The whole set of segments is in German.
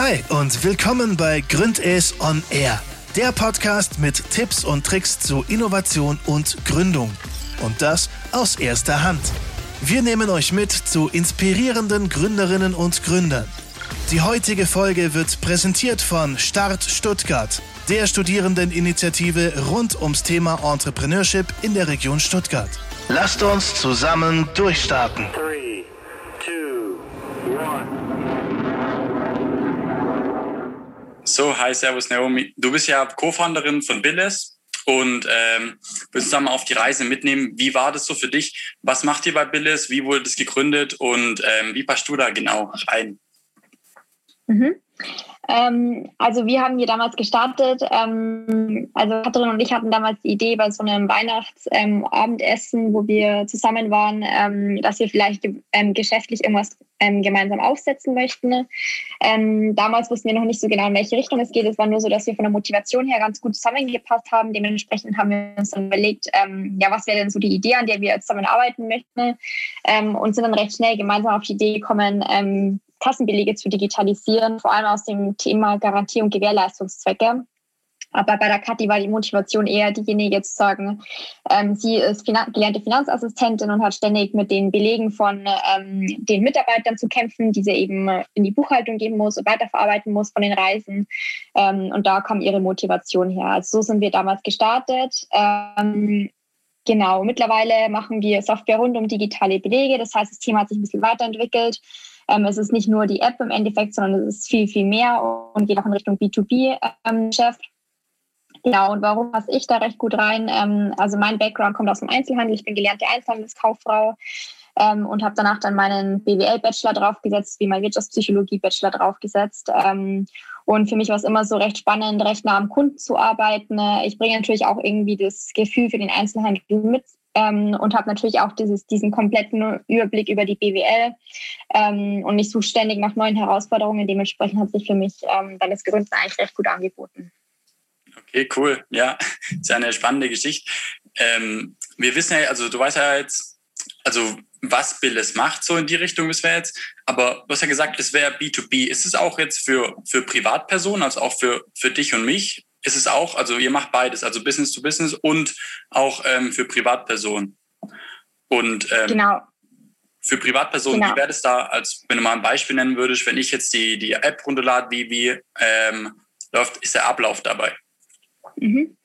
Hi und willkommen bei Gründes on Air, der Podcast mit Tipps und Tricks zu Innovation und Gründung. Und das aus erster Hand. Wir nehmen euch mit zu inspirierenden Gründerinnen und Gründern. Die heutige Folge wird präsentiert von Start Stuttgart, der Studierendeninitiative rund ums Thema Entrepreneurship in der Region Stuttgart. Lasst uns zusammen durchstarten. So, hi, Servus Naomi. Du bist ja Co-Founderin von Billes und ähm, willst mal auf die Reise mitnehmen. Wie war das so für dich? Was macht ihr bei Billes? Wie wurde das gegründet und ähm, wie passt du da genau rein? Mhm. Ähm, also wir haben hier damals gestartet. Ähm, also Katrin und ich hatten damals die Idee bei so einem Weihnachtsabendessen, ähm, wo wir zusammen waren, ähm, dass wir vielleicht ähm, geschäftlich irgendwas ähm, gemeinsam aufsetzen möchten. damals wussten wir noch nicht so genau, in welche Richtung es geht. Es war nur so, dass wir von der Motivation her ganz gut zusammengepasst haben. Dementsprechend haben wir uns dann überlegt, ja, was wäre denn so die Idee, an der wir zusammen arbeiten möchten und sind dann recht schnell gemeinsam auf die Idee gekommen, Kassenbelege zu digitalisieren, vor allem aus dem Thema Garantie- und Gewährleistungszwecke. Aber bei der Kathi war die Motivation eher diejenige zu sagen, ähm, sie ist Finan gelernte Finanzassistentin und hat ständig mit den Belegen von ähm, den Mitarbeitern zu kämpfen, die sie eben in die Buchhaltung geben muss und weiterverarbeiten muss von den Reisen. Ähm, und da kam ihre Motivation her. Also so sind wir damals gestartet. Ähm, genau, mittlerweile machen wir Software rund um digitale Belege. Das heißt, das Thema hat sich ein bisschen weiterentwickelt. Ähm, es ist nicht nur die App im Endeffekt, sondern es ist viel, viel mehr und geht auch in Richtung B2B-Geschäft. Ähm, genau, und warum passe ich da recht gut rein? Ähm, also mein Background kommt aus dem Einzelhandel. Ich bin gelernte Einzelhandelskauffrau ähm, und habe danach dann meinen BWL-Bachelor draufgesetzt, wie mein Wirtschaftspsychologie-Bachelor draufgesetzt. Ähm, und für mich war es immer so recht spannend, recht nah am Kunden zu arbeiten. Ich bringe natürlich auch irgendwie das Gefühl für den Einzelhandel mit ähm, und habe natürlich auch dieses, diesen kompletten Überblick über die BWL ähm, und ich suche ständig nach neuen Herausforderungen. Dementsprechend hat sich für mich ähm, dann das Gründen eigentlich recht gut angeboten. Okay, cool. Ja, ist ja eine spannende Geschichte. Ähm, wir wissen ja, also du weißt ja jetzt, also was Billes macht, so in die Richtung wissen wir jetzt. Aber du hast ja gesagt, es wäre B2B. Ist es auch jetzt für, für Privatpersonen, also auch für, für dich und mich? Ist es auch, also ihr macht beides, also Business to Business und auch ähm, für Privatpersonen. Und ähm, genau. für Privatpersonen, genau. wie wäre das da, als wenn du mal ein Beispiel nennen würdest, wenn ich jetzt die, die App runterlade, wie, wie ähm, läuft, ist der Ablauf dabei? Mhm.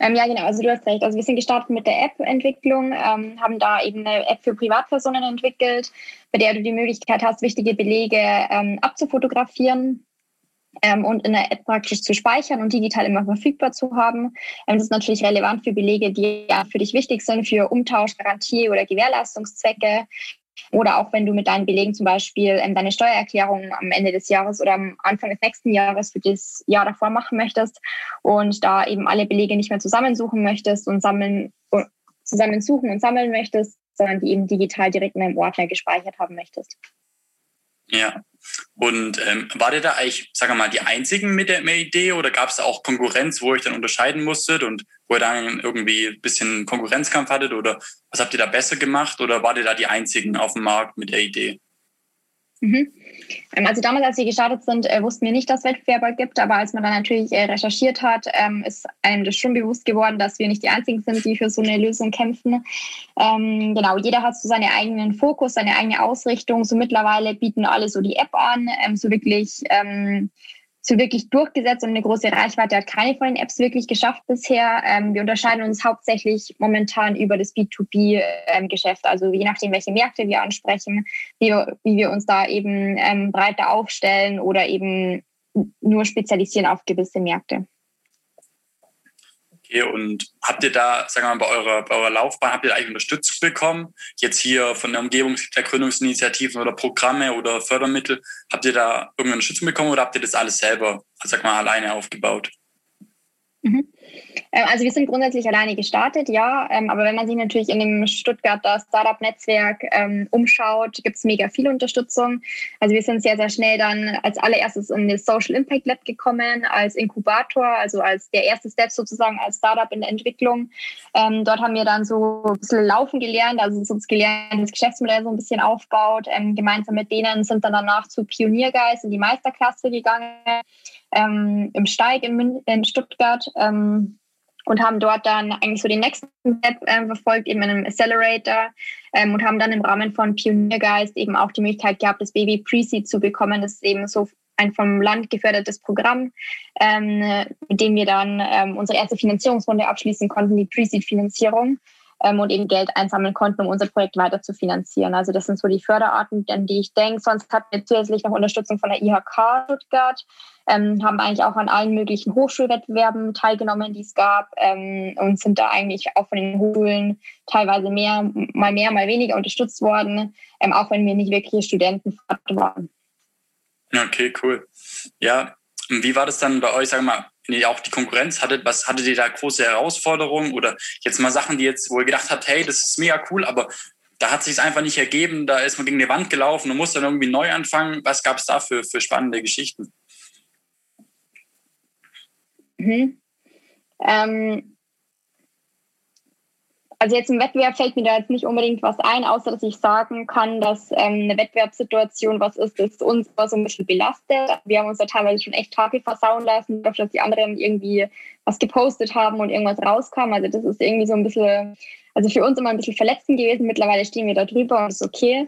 Ähm, ja, genau. Also du hast recht. Also wir sind gestartet mit der App-Entwicklung, ähm, haben da eben eine App für Privatpersonen entwickelt, bei der du die Möglichkeit hast, wichtige Belege ähm, abzufotografieren ähm, und in der App praktisch zu speichern und digital immer verfügbar zu haben. Ähm, das ist natürlich relevant für Belege, die ja für dich wichtig sind, für Umtausch, Garantie oder Gewährleistungszwecke. Oder auch wenn du mit deinen Belegen zum Beispiel ähm, deine Steuererklärung am Ende des Jahres oder am Anfang des nächsten Jahres für das Jahr davor machen möchtest und da eben alle Belege nicht mehr zusammensuchen möchtest und sammeln, zusammensuchen und sammeln möchtest, sondern die eben digital direkt in einem Ordner gespeichert haben möchtest. Ja. Und ähm, war der da eigentlich, sagen wir mal, die einzigen mit der Idee oder gab es auch Konkurrenz, wo ihr dann unterscheiden musstet und wo ihr dann irgendwie ein bisschen Konkurrenzkampf hattet oder was habt ihr da besser gemacht oder war ihr da die einzigen auf dem Markt mit der Idee? Mhm. Ähm, also damals, als wir gestartet sind, äh, wussten wir nicht, dass es Wettbewerber gibt, aber als man dann natürlich äh, recherchiert hat, ähm, ist einem das schon bewusst geworden, dass wir nicht die Einzigen sind, die für so eine Lösung kämpfen. Ähm, genau, jeder hat so seinen eigenen Fokus, seine eigene Ausrichtung. So mittlerweile bieten alle so die App an, so wirklich so wirklich durchgesetzt und eine große Reichweite hat keine von den Apps wirklich geschafft bisher. Ähm, wir unterscheiden uns hauptsächlich momentan über das B2B-Geschäft, ähm, also je nachdem, welche Märkte wir ansprechen, wie, wie wir uns da eben ähm, breiter aufstellen oder eben nur spezialisieren auf gewisse Märkte. Okay, und habt ihr da, sagen wir mal, bei eurer, bei eurer Laufbahn, habt ihr da eigentlich Unterstützung bekommen? Jetzt hier von der Umgebung der Gründungsinitiativen oder Programme oder Fördermittel, habt ihr da irgendeine Unterstützung bekommen oder habt ihr das alles selber, sag mal, alleine aufgebaut? Mhm. Ähm, also wir sind grundsätzlich alleine gestartet, ja. Ähm, aber wenn man sich natürlich in dem Stuttgarter Startup-Netzwerk ähm, umschaut, gibt es mega viel Unterstützung. Also wir sind sehr, sehr schnell dann als allererstes in das Social Impact Lab gekommen, als Inkubator, also als der erste Step sozusagen als Startup in der Entwicklung. dort haben wir dann so ein bisschen laufen gelernt, also uns gelernt, das Geschäftsmodell so ein bisschen aufbaut. gemeinsam mit denen sind dann danach zu Pioniergeist in die Meisterklasse gegangen im Steig in, Stuttgart und haben dort dann eigentlich so den nächsten Step äh, verfolgt, eben in einem Accelerator ähm, und haben dann im Rahmen von Pioniergeist eben auch die Möglichkeit gehabt, das Baby Pre-Seed zu bekommen. Das ist eben so ein vom Land gefördertes Programm, ähm, mit dem wir dann ähm, unsere erste Finanzierungsrunde abschließen konnten, die Pre-Seed-Finanzierung ähm, und eben Geld einsammeln konnten, um unser Projekt weiter zu finanzieren. Also das sind so die Förderarten, an die ich denke. Sonst hatten wir zusätzlich noch Unterstützung von der IHK Stuttgart, ähm, haben eigentlich auch an allen möglichen Hochschulwettbewerben teilgenommen, die es gab ähm, und sind da eigentlich auch von den Hochschulen teilweise mehr, mal mehr, mal weniger unterstützt worden, ähm, auch wenn wir nicht wirklich Studenten waren. Okay, cool. Ja, wie war das dann bei euch, sag mal, wenn ihr auch die Konkurrenz hattet, was hattet ihr da große Herausforderungen oder jetzt mal Sachen, die jetzt, wo ihr gedacht habt, hey, das ist mega cool, aber da hat sich einfach nicht ergeben, da ist man gegen die Wand gelaufen und muss dann irgendwie neu anfangen. Was gab es da für, für spannende Geschichten? Mhm. Ähm, also jetzt im Wettbewerb fällt mir da jetzt nicht unbedingt was ein, außer dass ich sagen kann, dass ähm, eine Wettbewerbssituation was ist, das uns so ein bisschen belastet. Wir haben uns da teilweise schon echt Tage versauen lassen, dass die anderen irgendwie was gepostet haben und irgendwas rauskam. Also das ist irgendwie so ein bisschen, also für uns immer ein bisschen verletzend gewesen. Mittlerweile stehen wir da drüber und ist okay.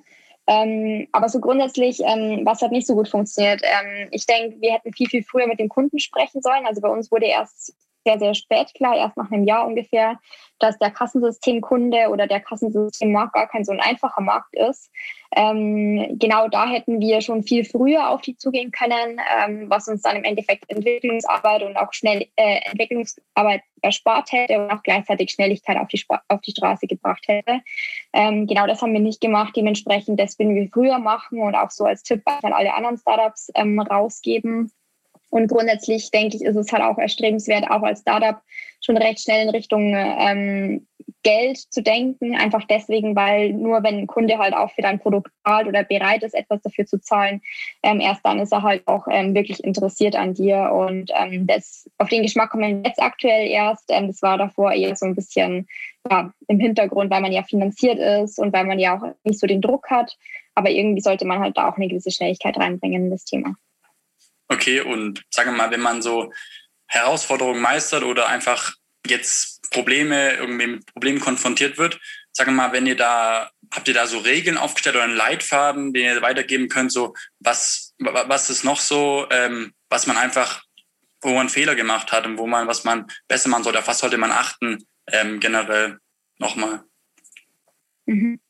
Ähm, aber so grundsätzlich, ähm, was hat nicht so gut funktioniert? Ähm, ich denke, wir hätten viel, viel früher mit dem Kunden sprechen sollen. Also bei uns wurde erst sehr, sehr spät klar, erst nach einem Jahr ungefähr, dass der Kassensystemkunde oder der Kassensystemmarkt gar kein so ein einfacher Markt ist. Ähm, genau da hätten wir schon viel früher auf die zugehen können, ähm, was uns dann im Endeffekt Entwicklungsarbeit und auch schnell äh, Entwicklungsarbeit erspart hätte und auch gleichzeitig Schnelligkeit auf die, auf die Straße gebracht hätte. Ähm, genau das haben wir nicht gemacht. Dementsprechend, das würden wir früher machen und auch so als Tipp an alle anderen Startups ähm, rausgeben. Und grundsätzlich denke ich, ist es halt auch erstrebenswert, auch als Startup schon recht schnell in Richtung ähm, Geld zu denken. Einfach deswegen, weil nur wenn ein Kunde halt auch für dein Produkt zahlt oder bereit ist, etwas dafür zu zahlen, ähm, erst dann ist er halt auch ähm, wirklich interessiert an dir. Und ähm, das, auf den Geschmack kommen wir jetzt aktuell erst. Ähm, das war davor eher so ein bisschen ja, im Hintergrund, weil man ja finanziert ist und weil man ja auch nicht so den Druck hat. Aber irgendwie sollte man halt da auch eine gewisse Schnelligkeit reinbringen in das Thema. Okay, und sagen wir mal, wenn man so Herausforderungen meistert oder einfach jetzt Probleme, irgendwie mit Problemen konfrontiert wird, sagen wir mal, wenn ihr da, habt ihr da so Regeln aufgestellt oder einen Leitfaden, den ihr weitergeben könnt, so was, was ist noch so, ähm, was man einfach, wo man Fehler gemacht hat und wo man, was man besser machen sollte, auf was sollte man achten, ähm, generell nochmal? Mhm.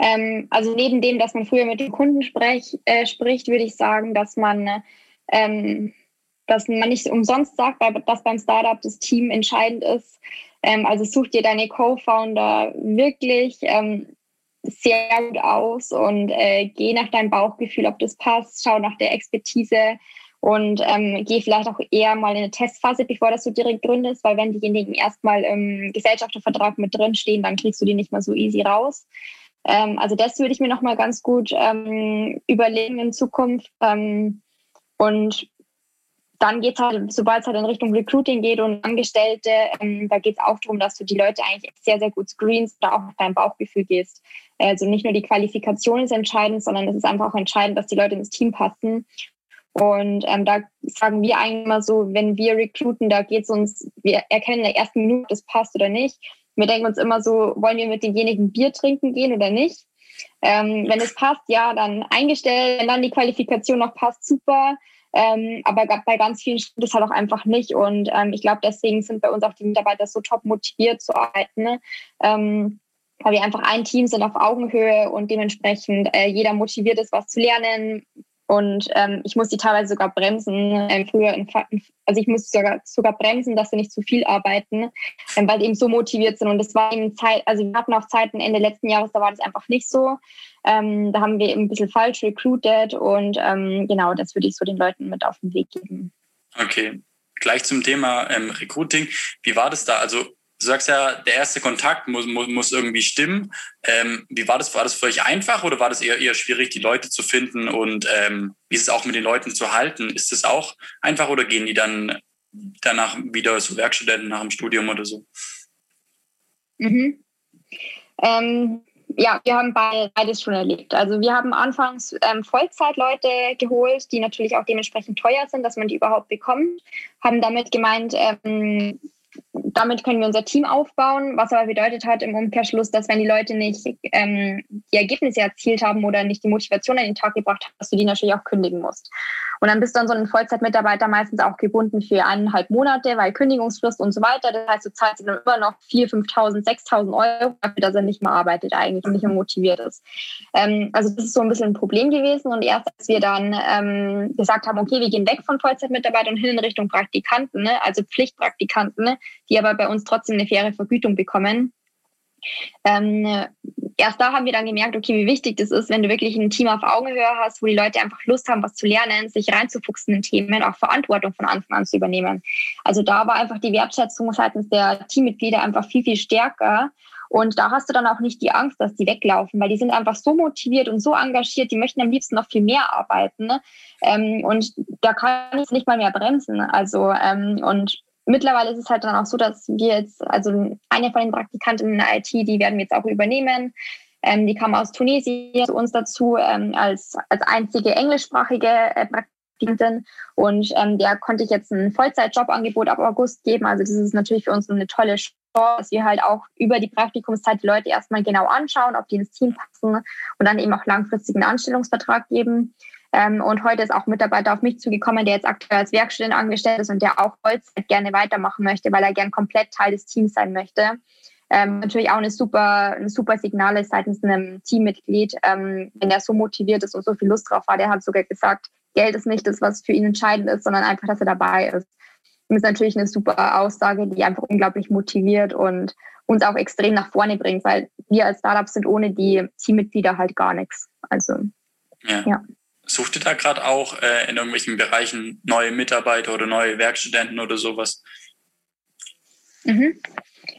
Ähm, also neben dem, dass man früher mit dem Kunden sprech, äh, spricht, würde ich sagen, dass man, ähm, dass man nicht umsonst sagt, dass beim Startup das Team entscheidend ist. Ähm, also such dir deine Co-Founder wirklich ähm, sehr gut aus und äh, geh nach deinem Bauchgefühl, ob das passt, schau nach der Expertise und ähm, geh vielleicht auch eher mal in eine Testphase, bevor das du direkt gründest, weil wenn diejenigen erstmal im Gesellschaftervertrag mit drin stehen, dann kriegst du die nicht mehr so easy raus. Ähm, also das würde ich mir nochmal ganz gut ähm, überlegen in Zukunft. Ähm, und dann geht es halt, sobald es halt in Richtung Recruiting geht und Angestellte, ähm, da geht es auch darum, dass du die Leute eigentlich sehr, sehr gut screenst oder auch nach deinem Bauchgefühl gehst. Also nicht nur die Qualifikation ist entscheidend, sondern es ist einfach auch entscheidend, dass die Leute ins Team passen. Und ähm, da sagen wir eigentlich immer so, wenn wir recruiten, da geht es uns, wir erkennen in der ersten Minute, ob das passt oder nicht. Wir denken uns immer so, wollen wir mit denjenigen Bier trinken gehen oder nicht? Ähm, wenn es passt, ja, dann eingestellt. Wenn dann die Qualifikation noch passt, super. Ähm, aber bei ganz vielen stimmt es halt auch einfach nicht. Und ähm, ich glaube, deswegen sind bei uns auch die Mitarbeiter so top motiviert zu arbeiten. Ne? Ähm, weil wir einfach ein Team sind auf Augenhöhe und dementsprechend äh, jeder motiviert ist, was zu lernen, und ähm, ich muss die teilweise sogar bremsen. Ähm, früher, in, also ich muss sogar, sogar bremsen, dass sie nicht zu viel arbeiten, ähm, weil sie eben so motiviert sind. Und das war eben Zeit, also wir hatten auch Zeiten Ende letzten Jahres, da war das einfach nicht so. Ähm, da haben wir eben ein bisschen falsch recruited und ähm, genau, das würde ich so den Leuten mit auf den Weg geben. Okay, gleich zum Thema ähm, Recruiting. Wie war das da? Also du sagst ja, der erste Kontakt muss, muss, muss irgendwie stimmen. Ähm, wie war das? War das für euch einfach oder war das eher, eher schwierig, die Leute zu finden und ähm, wie ist es auch mit den Leuten zu halten? Ist es auch einfach oder gehen die dann danach wieder so Werkstudenten nach dem Studium oder so? Mhm. Ähm, ja, wir haben beides schon erlebt. Also wir haben anfangs ähm, Vollzeitleute geholt, die natürlich auch dementsprechend teuer sind, dass man die überhaupt bekommt. Haben damit gemeint, ähm, damit können wir unser Team aufbauen, was aber bedeutet hat im Umkehrschluss, dass wenn die Leute nicht ähm, die Ergebnisse erzielt haben oder nicht die Motivation an den Tag gebracht haben, dass du die natürlich auch kündigen musst. Und dann bist du dann so ein Vollzeitmitarbeiter meistens auch gebunden für eineinhalb Monate, weil Kündigungsfrist und so weiter. Das heißt, du zahlst dann immer noch 4.000, 5.000, 6.000 Euro dafür, dass er nicht mehr arbeitet eigentlich und nicht mehr motiviert ist. Ähm, also das ist so ein bisschen ein Problem gewesen. Und erst als wir dann ähm, gesagt haben, okay, wir gehen weg von Vollzeitmitarbeitern hin in Richtung Praktikanten, ne? also Pflichtpraktikanten, ne? Die aber bei uns trotzdem eine faire Vergütung bekommen. Ähm, erst da haben wir dann gemerkt, okay, wie wichtig das ist, wenn du wirklich ein Team auf Augenhöhe hast, wo die Leute einfach Lust haben, was zu lernen, sich reinzufuchsen in Themen, auch Verantwortung von Anfang an zu übernehmen. Also da war einfach die Wertschätzung seitens der Teammitglieder einfach viel, viel stärker. Und da hast du dann auch nicht die Angst, dass die weglaufen, weil die sind einfach so motiviert und so engagiert, die möchten am liebsten noch viel mehr arbeiten. Ähm, und da kann ich nicht mal mehr bremsen. Also, ähm, und mittlerweile ist es halt dann auch so, dass wir jetzt, also eine von den Praktikanten in der IT, die werden wir jetzt auch übernehmen. Ähm, die kam aus Tunesien zu uns dazu ähm, als, als einzige englischsprachige äh, Praktikantin. Und ähm, der konnte ich jetzt ein Vollzeitjobangebot ab August geben. Also das ist natürlich für uns eine tolle Chance, dass wir halt auch über die Praktikumszeit die Leute erstmal genau anschauen, ob die ins Team passen und dann eben auch langfristigen Anstellungsvertrag geben. Ähm, und heute ist auch ein Mitarbeiter auf mich zugekommen, der jetzt aktuell als Werkstudent angestellt ist und der auch Vollzeit gerne weitermachen möchte, weil er gern komplett Teil des Teams sein möchte. Ähm, natürlich auch eine super, ein super Signal ist seitens einem Teammitglied, ähm, wenn er so motiviert ist und so viel Lust drauf hat. Der hat sogar gesagt, Geld ist nicht das, was für ihn entscheidend ist, sondern einfach, dass er dabei ist. Das ist natürlich eine super Aussage, die einfach unglaublich motiviert und uns auch extrem nach vorne bringt, weil wir als Startup sind ohne die Teammitglieder halt gar nichts. Also, ja. ja. Sucht ihr da gerade auch äh, in irgendwelchen Bereichen neue Mitarbeiter oder neue Werkstudenten oder sowas? Mhm.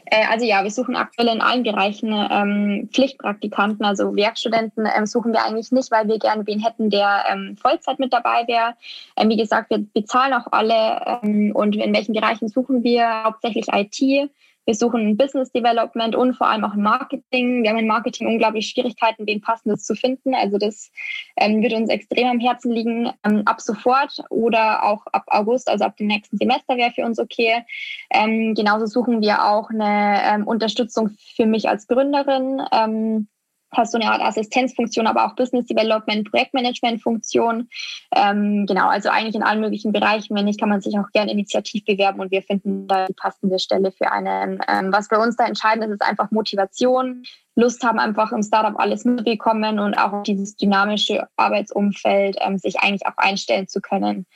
Äh, also ja, wir suchen aktuell in allen Bereichen ähm, Pflichtpraktikanten, also Werkstudenten ähm, suchen wir eigentlich nicht, weil wir gerne wen hätten, der ähm, Vollzeit mit dabei wäre. Ähm, wie gesagt, wir bezahlen auch alle ähm, und in welchen Bereichen suchen wir? Hauptsächlich IT, wir suchen Business Development und vor allem auch Marketing. Wir haben in Marketing unglaublich Schwierigkeiten, wen passendes zu finden. Also das ähm, wird uns extrem am Herzen liegen. Ähm, ab sofort oder auch ab August, also ab dem nächsten Semester wäre für uns okay. Ähm, genauso suchen wir auch eine ähm, Unterstützung für mich als Gründerin ähm, hast so eine Art Assistenzfunktion, aber auch Business Development, Projektmanagement-Funktion. Ähm, genau, also eigentlich in allen möglichen Bereichen. Wenn nicht, kann man sich auch gerne initiativ bewerben und wir finden da die passende Stelle für einen. Ähm, was bei uns da entscheidend ist, ist einfach Motivation. Lust haben, einfach im Startup alles mitbekommen und auch dieses dynamische Arbeitsumfeld ähm, sich eigentlich auch einstellen zu können.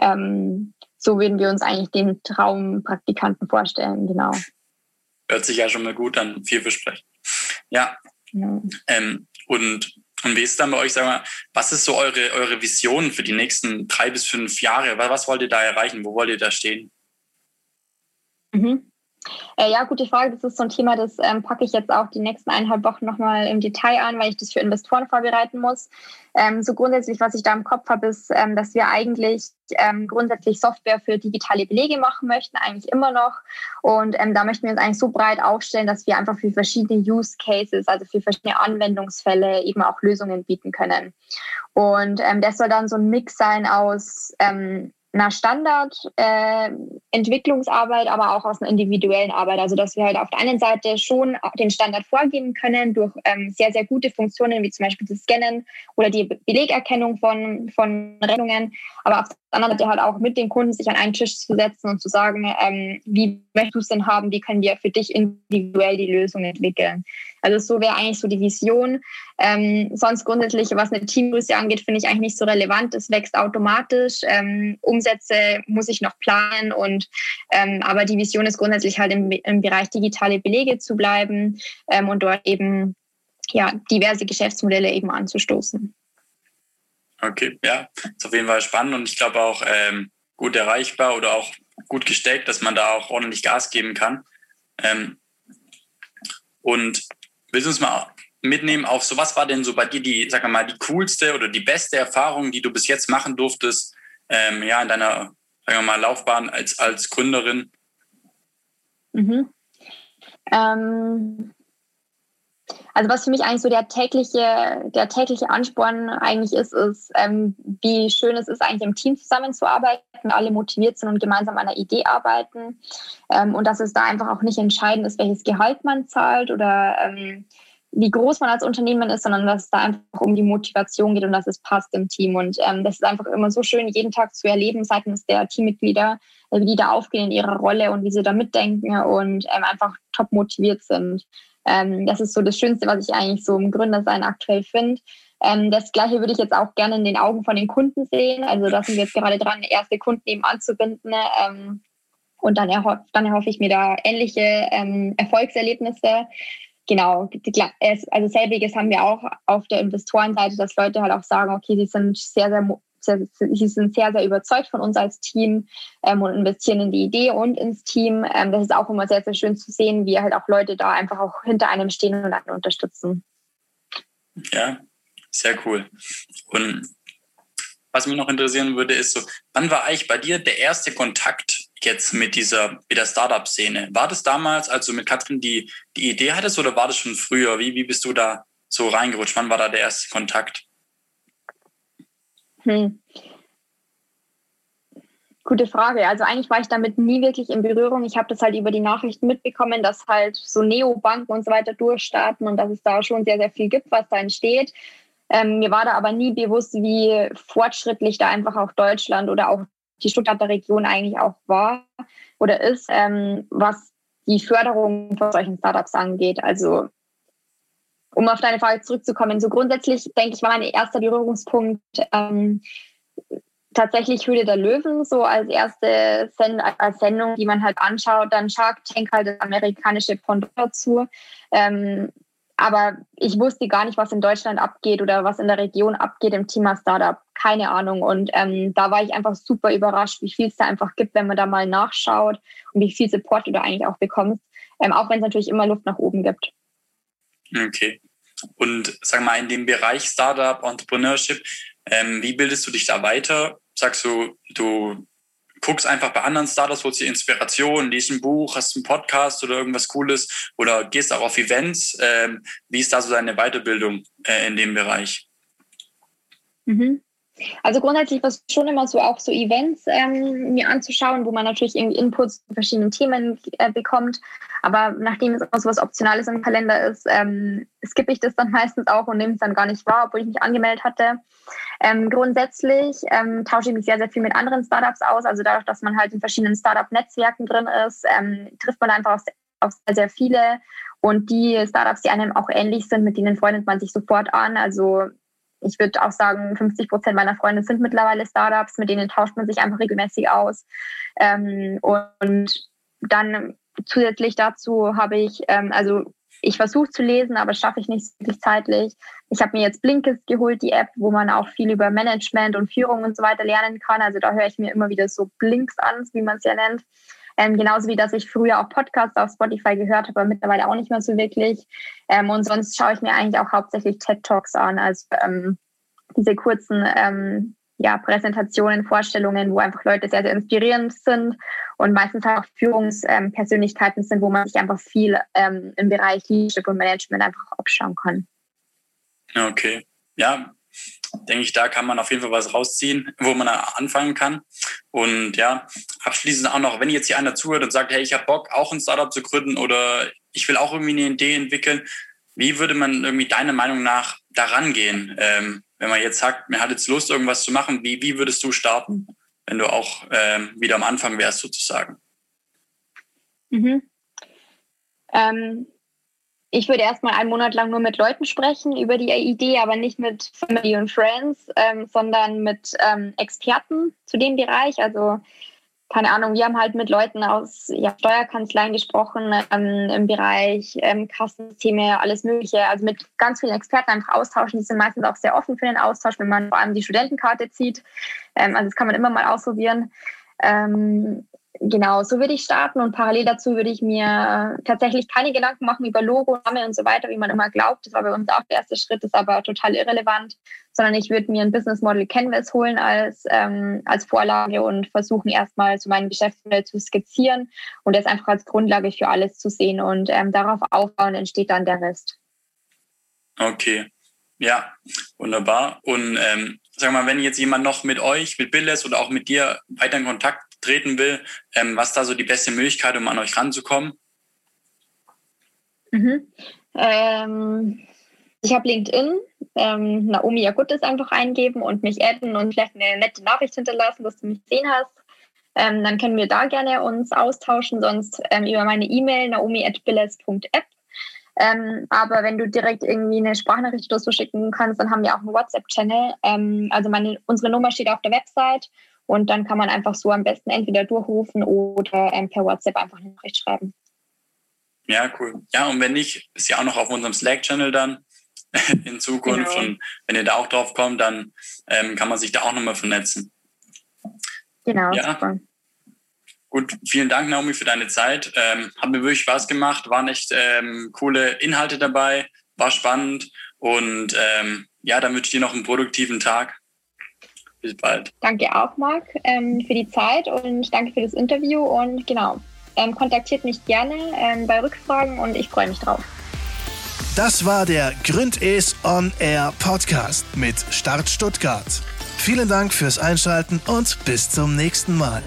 Ähm, so würden wir uns eigentlich den Traumpraktikanten vorstellen, genau. Hört sich ja schon mal gut an, vielversprechend. Ja, Ähm, und, und wie ist dann bei euch, sag mal, was ist so eure, eure Vision für die nächsten drei bis fünf Jahre? Was, was wollt ihr da erreichen? Wo wollt ihr da stehen? Mhm. Äh, ja, gute Frage. Das ist so ein Thema, das ähm, packe ich jetzt auch die nächsten eineinhalb Wochen nochmal im Detail an, weil ich das für Investoren vorbereiten muss. Ähm, so grundsätzlich, was ich da im Kopf habe, ist, ähm, dass wir eigentlich ähm, grundsätzlich Software für digitale Belege machen möchten, eigentlich immer noch. Und ähm, da möchten wir uns eigentlich so breit aufstellen, dass wir einfach für verschiedene Use Cases, also für verschiedene Anwendungsfälle eben auch Lösungen bieten können. Und ähm, das soll dann so ein Mix sein aus einer Standardentwicklungsarbeit, äh, aber auch aus einer individuellen Arbeit. Also dass wir halt auf der einen Seite schon den Standard vorgeben können durch ähm, sehr, sehr gute Funktionen, wie zum Beispiel das Scannen oder die Belegerkennung von, von Rechnungen, aber auf anderen Seite halt auch mit den Kunden sich an einen Tisch zu setzen und zu sagen, ähm, wie möchtest du es denn haben, wie können wir für dich individuell die Lösung entwickeln. Also so wäre eigentlich so die Vision. Ähm, sonst grundsätzlich, was eine Teamgröße angeht, finde ich eigentlich nicht so relevant. Es wächst automatisch. Ähm, Umsätze muss ich noch planen und ähm, aber die Vision ist grundsätzlich halt im, im Bereich digitale Belege zu bleiben ähm, und dort eben ja diverse Geschäftsmodelle eben anzustoßen. Okay, ja, ist auf jeden Fall spannend und ich glaube auch ähm, gut erreichbar oder auch gut gesteckt, dass man da auch ordentlich Gas geben kann. Ähm, und willst du uns mal mitnehmen auf so, was war denn so bei dir die, sag mal, die coolste oder die beste Erfahrung, die du bis jetzt machen durftest, ähm, ja, in deiner, sagen wir mal, Laufbahn als, als Gründerin? Mhm. Ähm, also was für mich eigentlich so der tägliche, der tägliche Ansporn eigentlich ist, ist, ähm, wie schön es ist, eigentlich im Team zusammenzuarbeiten, alle motiviert sind und gemeinsam an einer Idee arbeiten. Ähm, und dass es da einfach auch nicht entscheidend ist, welches Gehalt man zahlt oder ähm, wie groß man als Unternehmen ist, sondern dass es da einfach um die Motivation geht und dass es passt im Team. Und ähm, das ist einfach immer so schön, jeden Tag zu erleben seitens der Teammitglieder, äh, wie die da aufgehen in ihrer Rolle und wie sie da mitdenken und ähm, einfach top motiviert sind. Ähm, das ist so das Schönste, was ich eigentlich so im Gründersein aktuell finde. Ähm, das Gleiche würde ich jetzt auch gerne in den Augen von den Kunden sehen. Also da sind wir jetzt gerade dran, erste Kunden eben anzubinden. Ähm, und dann, erho dann erhoffe ich mir da ähnliche ähm, Erfolgserlebnisse genau, also selbiges haben wir auch auf der Investorenseite, dass Leute halt auch sagen, okay, sie sind sehr, sehr, sehr sie sind sehr, sehr überzeugt von uns als Team ähm, und investieren in die Idee und ins Team. Ähm, das ist auch immer sehr, sehr schön zu sehen, wie halt auch Leute da einfach auch hinter einem stehen und einen unterstützen. Ja, sehr cool. Und was mich noch interessieren würde, ist so, wann war eigentlich bei dir der erste Kontakt jetzt mit dieser mit der Startup-Szene? War das damals, als du mit Katrin die, die Idee hattest oder war das schon früher? Wie, wie bist du da so reingerutscht? Wann war da der erste Kontakt? Hm. Gute Frage. Also eigentlich war ich damit nie wirklich in Berührung. Ich habe das halt über die Nachrichten mitbekommen, dass halt so Neobanken und so weiter durchstarten und dass es da schon sehr, sehr viel gibt, was da entsteht. Ähm, mir war da aber nie bewusst, wie fortschrittlich da einfach auch Deutschland oder auch die Stuttgarter Region eigentlich auch war oder ist, ähm, was die Förderung von solchen Startups angeht. Also um auf deine Frage zurückzukommen, so grundsätzlich denke ich, war mein erster Berührungspunkt ähm, tatsächlich Höhle der Löwen, so als erste Send als Sendung, die man halt anschaut, dann Shark Tank halt das amerikanische Pendant dazu. Ähm, aber ich wusste gar nicht, was in Deutschland abgeht oder was in der Region abgeht im Thema Startup. Keine Ahnung. Und ähm, da war ich einfach super überrascht, wie viel es da einfach gibt, wenn man da mal nachschaut und wie viel Support du da eigentlich auch bekommst. Ähm, auch wenn es natürlich immer Luft nach oben gibt. Okay. Und sag mal, in dem Bereich Startup, Entrepreneurship, ähm, wie bildest du dich da weiter? Sagst du, du guckst einfach bei anderen Startups, holst dir Inspiration, liest ein Buch, hast einen Podcast oder irgendwas Cooles oder gehst auch auf Events. Ähm, wie ist da so deine Weiterbildung äh, in dem Bereich? Mhm. Also grundsätzlich war es schon immer so, auch so Events ähm, mir anzuschauen, wo man natürlich irgendwie Inputs zu verschiedenen Themen äh, bekommt. Aber nachdem es immer so was Optionales im Kalender ist, ähm, skippe ich das dann meistens auch und nehme es dann gar nicht wahr, obwohl ich mich angemeldet hatte. Ähm, grundsätzlich ähm, tausche ich mich sehr, sehr viel mit anderen Startups aus. Also dadurch, dass man halt in verschiedenen Startup-Netzwerken drin ist, ähm, trifft man einfach auf, auf sehr, sehr viele. Und die Startups, die einem auch ähnlich sind, mit denen freundet man sich sofort an. Also ich würde auch sagen, 50 Prozent meiner Freunde sind mittlerweile Startups, mit denen tauscht man sich einfach regelmäßig aus. Ähm, und dann zusätzlich dazu habe ich, ähm, also ich versuche zu lesen, aber schaffe ich nicht wirklich zeitlich. Ich habe mir jetzt Blinkist geholt, die App, wo man auch viel über Management und Führung und so weiter lernen kann. Also da höre ich mir immer wieder so Blinks an, wie man es ja nennt. Ähm, genauso wie, dass ich früher auch Podcasts auf Spotify gehört habe, aber mittlerweile auch nicht mehr so wirklich. Ähm, und sonst schaue ich mir eigentlich auch hauptsächlich TED Talks an, also ähm, diese kurzen ähm, ja, Präsentationen, Vorstellungen, wo einfach Leute sehr, sehr inspirierend sind und meistens auch Führungspersönlichkeiten sind, wo man sich einfach viel ähm, im Bereich Leadership und Management einfach abschauen kann. Okay. Ja, denke ich, da kann man auf jeden Fall was rausziehen, wo man anfangen kann. Und ja, abschließend auch noch, wenn jetzt hier einer zuhört und sagt, hey, ich habe Bock, auch ein Startup zu gründen oder ich will auch irgendwie eine Idee entwickeln, wie würde man irgendwie deiner Meinung nach daran gehen? Ähm, wenn man jetzt sagt, mir hat jetzt Lust, irgendwas zu machen, wie, wie würdest du starten, wenn du auch ähm, wieder am Anfang wärst, sozusagen? Mhm. Ähm, ich würde erstmal einen Monat lang nur mit Leuten sprechen über die Idee, aber nicht mit Family und Friends, ähm, sondern mit ähm, Experten zu dem Bereich. Also keine Ahnung, wir haben halt mit Leuten aus ja, Steuerkanzleien gesprochen, ähm, im Bereich ähm, Kassensysteme, alles Mögliche. Also mit ganz vielen Experten einfach austauschen. Die sind meistens auch sehr offen für den Austausch, wenn man vor allem die Studentenkarte zieht. Ähm, also das kann man immer mal ausprobieren. Ähm, genau, so würde ich starten und parallel dazu würde ich mir tatsächlich keine Gedanken machen über Logo, Name und so weiter, wie man immer glaubt. Das war bei uns auch der erste Schritt, ist aber total irrelevant, sondern ich würde mir ein Business Model Canvas holen als, ähm, als Vorlage und versuchen erstmal so mein Geschäftsmodell zu skizzieren und das einfach als Grundlage für alles zu sehen und ähm, darauf aufbauen entsteht dann der Rest. Okay, ja, wunderbar. Und ähm, sag mal, wenn jetzt jemand noch mit euch, mit Billes oder auch mit dir weiter in Kontakt treten will, ähm, was da so die beste Möglichkeit, um an euch ranzukommen? Mhm. Ähm, ich habe LinkedIn, ähm, Naomi Agutis einfach eingeben und mich adden und vielleicht eine nette Nachricht hinterlassen, dass du mich gesehen hast. Ähm, dann können wir da gerne uns austauschen, sonst ähm, über meine E-Mail naomi.billes.app ähm, aber wenn du direkt irgendwie eine Sprachnachricht oder so schicken kannst, dann haben wir auch einen WhatsApp-Channel. Ähm, also meine, unsere Nummer steht auf der Website und dann kann man einfach so am besten entweder durchrufen oder ähm, per WhatsApp einfach eine Nachricht schreiben. Ja, cool. Ja, und wenn nicht, ist ja auch noch auf unserem Slack-Channel dann in Zukunft. Genau. Und wenn ihr da auch drauf kommt, dann ähm, kann man sich da auch nochmal vernetzen. Genau, ja. super. Gut, vielen Dank, Naomi, für deine Zeit. Ähm, hat mir wirklich Spaß gemacht, waren echt ähm, coole Inhalte dabei, war spannend und ähm, ja, dann wünsche ich dir noch einen produktiven Tag. Bis bald. Danke auch, Marc, ähm, für die Zeit und danke für das Interview und genau, ähm, kontaktiert mich gerne ähm, bei Rückfragen und ich freue mich drauf. Das war der Gründes On Air Podcast mit Start Stuttgart. Vielen Dank fürs Einschalten und bis zum nächsten Mal.